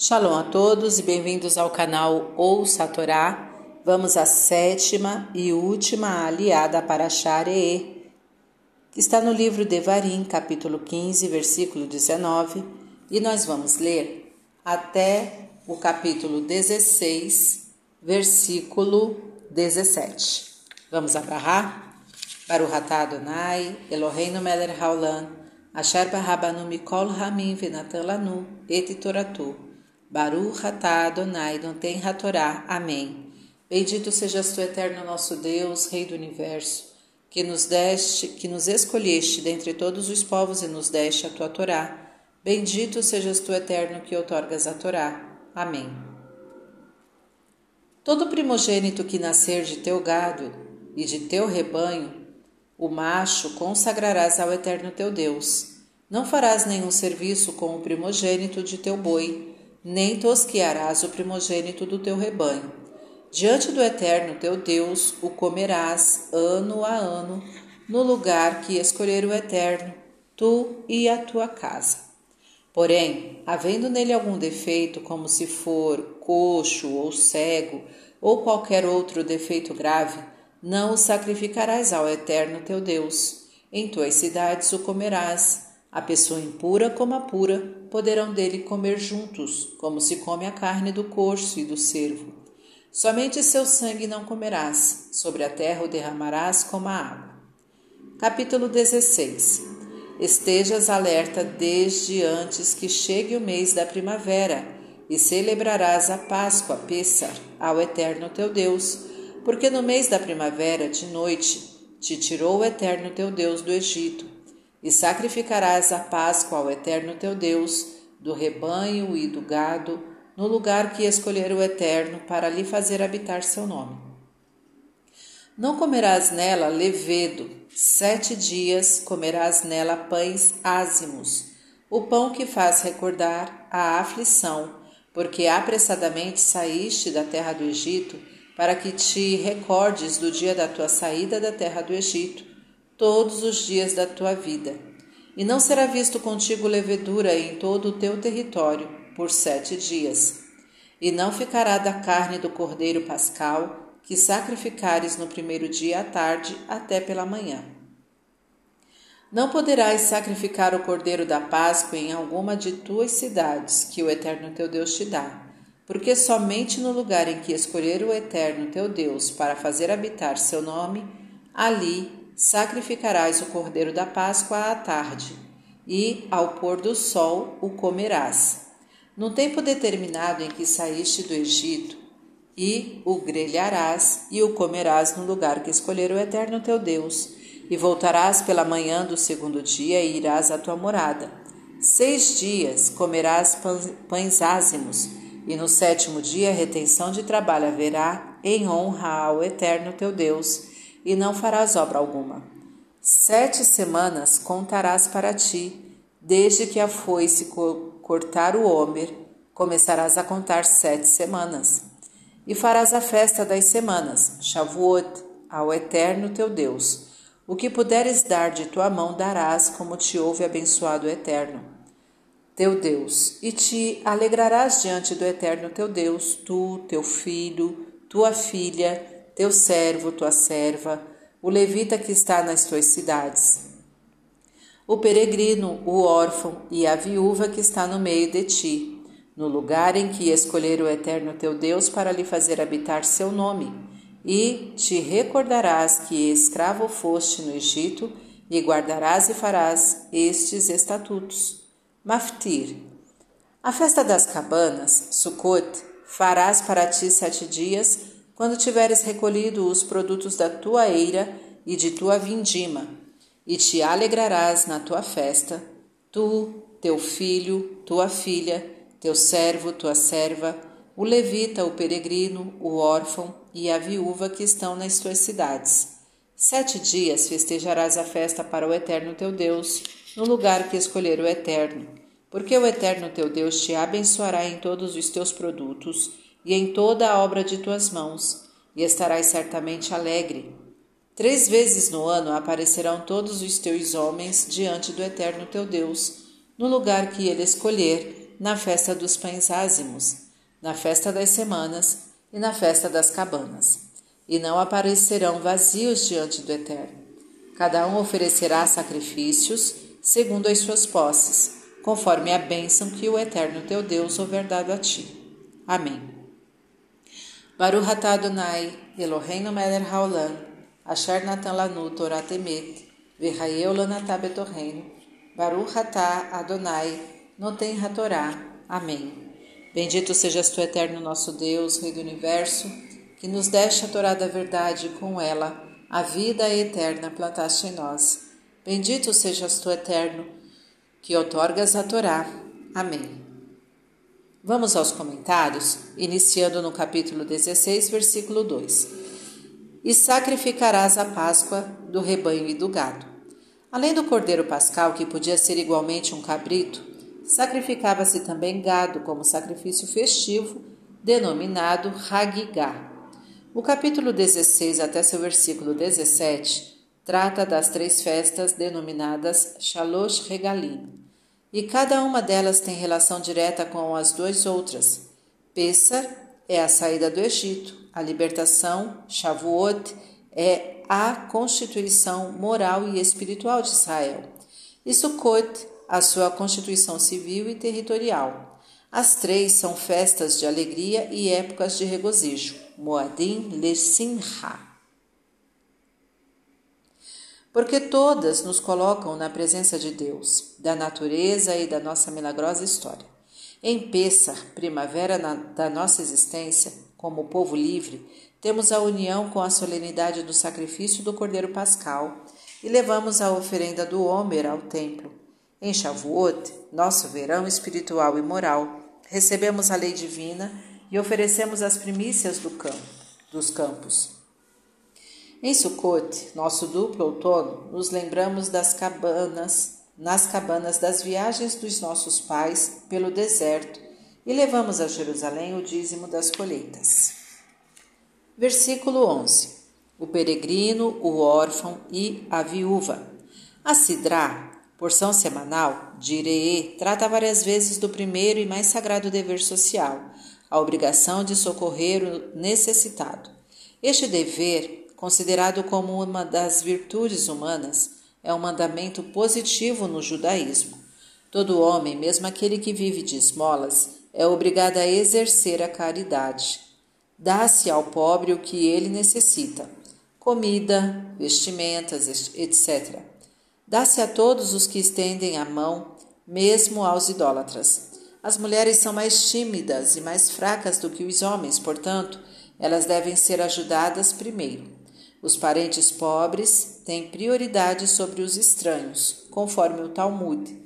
Shalom a todos e bem-vindos ao canal Ouça a Torá. Vamos à sétima e última aliada para Sharee, que está no livro Devarim, capítulo 15, versículo 19, e nós vamos ler até o capítulo 16, versículo 17. Vamos agarrar? Baruch atah Adonai, Eloheinu melech haolam, asher barabanu mikol hamim venatan lanu et toratu. Baruch atah Adonai Noten Hatorá. Amém. Bendito sejas tu, eterno nosso Deus, Rei do Universo, que nos deste, que nos escolheste dentre todos os povos e nos deste a tua Torá. Bendito sejas tu, eterno, que outorgas a Torá. Amém. Todo primogênito que nascer de teu gado e de teu rebanho, o macho consagrarás ao eterno teu Deus. Não farás nenhum serviço com o primogênito de teu boi, nem tosquearás o primogênito do teu rebanho. Diante do Eterno teu Deus o comerás ano a ano, no lugar que escolher o Eterno, tu e a tua casa. Porém, havendo nele algum defeito, como se for coxo ou cego, ou qualquer outro defeito grave, não o sacrificarás ao Eterno teu Deus. Em tuas cidades o comerás, a pessoa impura como a pura poderão dele comer juntos, como se come a carne do corso e do cervo. Somente seu sangue não comerás, sobre a terra o derramarás como a água. Capítulo 16 Estejas alerta desde antes que chegue o mês da primavera, e celebrarás a Páscoa, Pêssar, ao Eterno teu Deus, porque no mês da primavera, de noite, te tirou o Eterno teu Deus do Egito e sacrificarás a Páscoa ao Eterno teu Deus, do rebanho e do gado, no lugar que escolher o Eterno para lhe fazer habitar seu nome. Não comerás nela levedo, sete dias comerás nela pães ázimos, o pão que faz recordar a aflição, porque apressadamente saíste da terra do Egito, para que te recordes do dia da tua saída da terra do Egito, todos os dias da tua vida. E não será visto contigo levedura em todo o teu território por sete dias. E não ficará da carne do cordeiro pascal que sacrificares no primeiro dia à tarde até pela manhã. Não poderás sacrificar o cordeiro da Páscoa em alguma de tuas cidades que o Eterno teu Deus te dá, porque somente no lugar em que escolher o Eterno teu Deus para fazer habitar seu nome, ali sacrificarás o cordeiro da Páscoa à tarde, e ao pôr do sol o comerás. No tempo determinado em que saíste do Egito, e o grelharás e o comerás no lugar que escolher o Eterno teu Deus, e voltarás pela manhã do segundo dia e irás à tua morada. Seis dias comerás pães ázimos, e no sétimo dia retenção de trabalho haverá em honra ao Eterno teu Deus e não farás obra alguma. Sete semanas contarás para ti, desde que a foice cortar o homer, começarás a contar sete semanas. E farás a festa das semanas, Shavuot, ao Eterno teu Deus. O que puderes dar de tua mão darás, como te ouve abençoado o Eterno, teu Deus. E te alegrarás diante do Eterno teu Deus, tu, teu filho, tua filha, teu servo, tua serva, o levita que está nas tuas cidades, o peregrino, o órfão e a viúva que está no meio de ti, no lugar em que escolher o eterno teu Deus para lhe fazer habitar seu nome, e te recordarás que escravo foste no Egito, e guardarás e farás estes estatutos. Maftir. A festa das cabanas, Sukkot, farás para ti sete dias, quando tiveres recolhido os produtos da tua eira e de tua vindima, e te alegrarás na tua festa, tu, teu filho, tua filha, teu servo, tua serva, o levita, o peregrino, o órfão e a viúva que estão nas tuas cidades. Sete dias festejarás a festa para o Eterno teu Deus, no lugar que escolher o Eterno, porque o Eterno teu Deus te abençoará em todos os teus produtos e em toda a obra de tuas mãos, e estarás certamente alegre. Três vezes no ano aparecerão todos os teus homens diante do Eterno teu Deus, no lugar que ele escolher, na festa dos pães ázimos, na festa das semanas e na festa das cabanas. E não aparecerão vazios diante do Eterno. Cada um oferecerá sacrifícios segundo as suas posses, conforme a bênção que o Eterno teu Deus houver dado a ti. Amém. Baruch atah Adonai, Eloheinu melech haolam, asher natan lanu Torah temet, v'chayeu lanatah betorreinu, Baruch atah Adonai, noten hatorá. Amém. Bendito sejas tu, eterno nosso Deus, Rei do Universo, que nos deste a Torá da verdade e com ela a vida eterna plantaste em nós. Bendito sejas tu, eterno, que outorgas a Torá. Amém. Vamos aos comentários, iniciando no capítulo 16, versículo 2. E sacrificarás a Páscoa do rebanho e do gado. Além do cordeiro pascal, que podia ser igualmente um cabrito, sacrificava-se também gado como sacrifício festivo, denominado Hagigah. O capítulo 16 até seu versículo 17 trata das três festas denominadas Shalosh Regalim, e cada uma delas tem relação direta com as duas outras. Pessar é a saída do Egito, a libertação, Shavuot é a constituição moral e espiritual de Israel, e Sukkot, a sua constituição civil e territorial. As três são festas de alegria e épocas de regozijo, Moadim Lesimha. Porque todas nos colocam na presença de Deus, da natureza e da nossa milagrosa história. Em Pessar, primavera na, da nossa existência, como povo livre, temos a união com a solenidade do sacrifício do Cordeiro Pascal e levamos a oferenda do Homer ao templo. Em Shavuot, nosso verão espiritual e moral, recebemos a lei divina e oferecemos as primícias do campo, dos campos. Em Sukkot, nosso duplo outono, nos lembramos das cabanas, nas cabanas das viagens dos nossos pais pelo deserto e levamos a Jerusalém o dízimo das colheitas. Versículo 11. O peregrino, o órfão e a viúva. A Sidrá, porção semanal, de Iree, trata várias vezes do primeiro e mais sagrado dever social, a obrigação de socorrer o necessitado. Este dever, considerado como uma das virtudes humanas, é um mandamento positivo no judaísmo. Todo homem, mesmo aquele que vive de esmolas, é obrigado a exercer a caridade. Dá-se ao pobre o que ele necessita: comida, vestimentas, etc. Dá-se a todos os que estendem a mão, mesmo aos idólatras. As mulheres são mais tímidas e mais fracas do que os homens, portanto, elas devem ser ajudadas primeiro. Os parentes pobres têm prioridade sobre os estranhos, conforme o Talmud.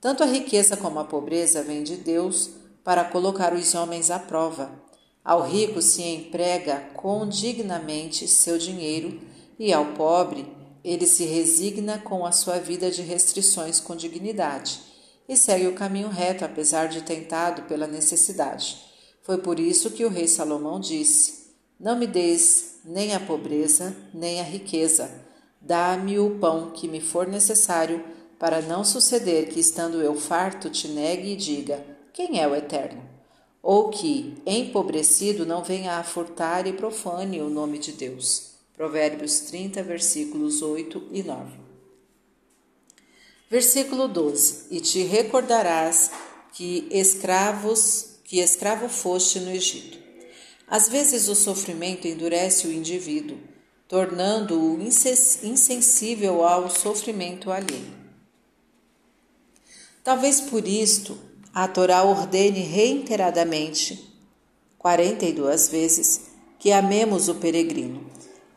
Tanto a riqueza como a pobreza vêm de Deus para colocar os homens à prova. Ao rico se emprega condignamente seu dinheiro e ao pobre ele se resigna com a sua vida de restrições com dignidade e segue o caminho reto apesar de tentado pela necessidade. Foi por isso que o rei Salomão disse: Não me des nem a pobreza, nem a riqueza. Dá-me o pão que me for necessário, para não suceder que, estando eu farto, te negue e diga: quem é o Eterno? Ou que, empobrecido, não venha a furtar e profane o nome de Deus. Provérbios 30, versículos 8 e 9. Versículo 12: E te recordarás que escravos, que escravo foste no Egito. Às vezes o sofrimento endurece o indivíduo, tornando-o insensível ao sofrimento alheio. Talvez por isto a Torá ordene reiteradamente, 42 vezes, que amemos o peregrino.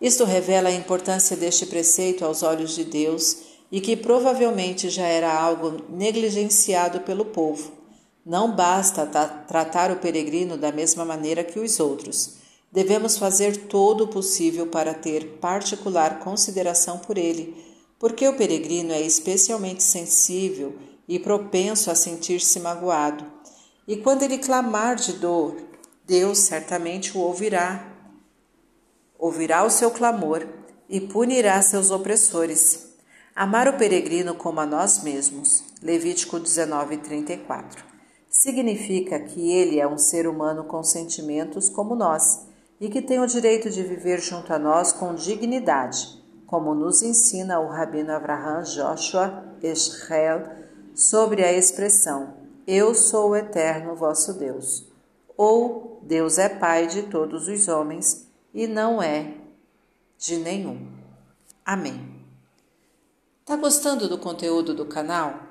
Isto revela a importância deste preceito aos olhos de Deus e que provavelmente já era algo negligenciado pelo povo. Não basta tratar o peregrino da mesma maneira que os outros. Devemos fazer todo o possível para ter particular consideração por ele, porque o peregrino é especialmente sensível e propenso a sentir-se magoado. E quando ele clamar de dor, Deus certamente o ouvirá. Ouvirá o seu clamor e punirá seus opressores. Amar o peregrino como a nós mesmos. Levítico 19, 34. Significa que ele é um ser humano com sentimentos como nós e que tem o direito de viver junto a nós com dignidade, como nos ensina o rabino Abraham Joshua Eschel sobre a expressão Eu sou o eterno vosso Deus, ou Deus é Pai de todos os homens e não é de nenhum. Amém. Tá gostando do conteúdo do canal?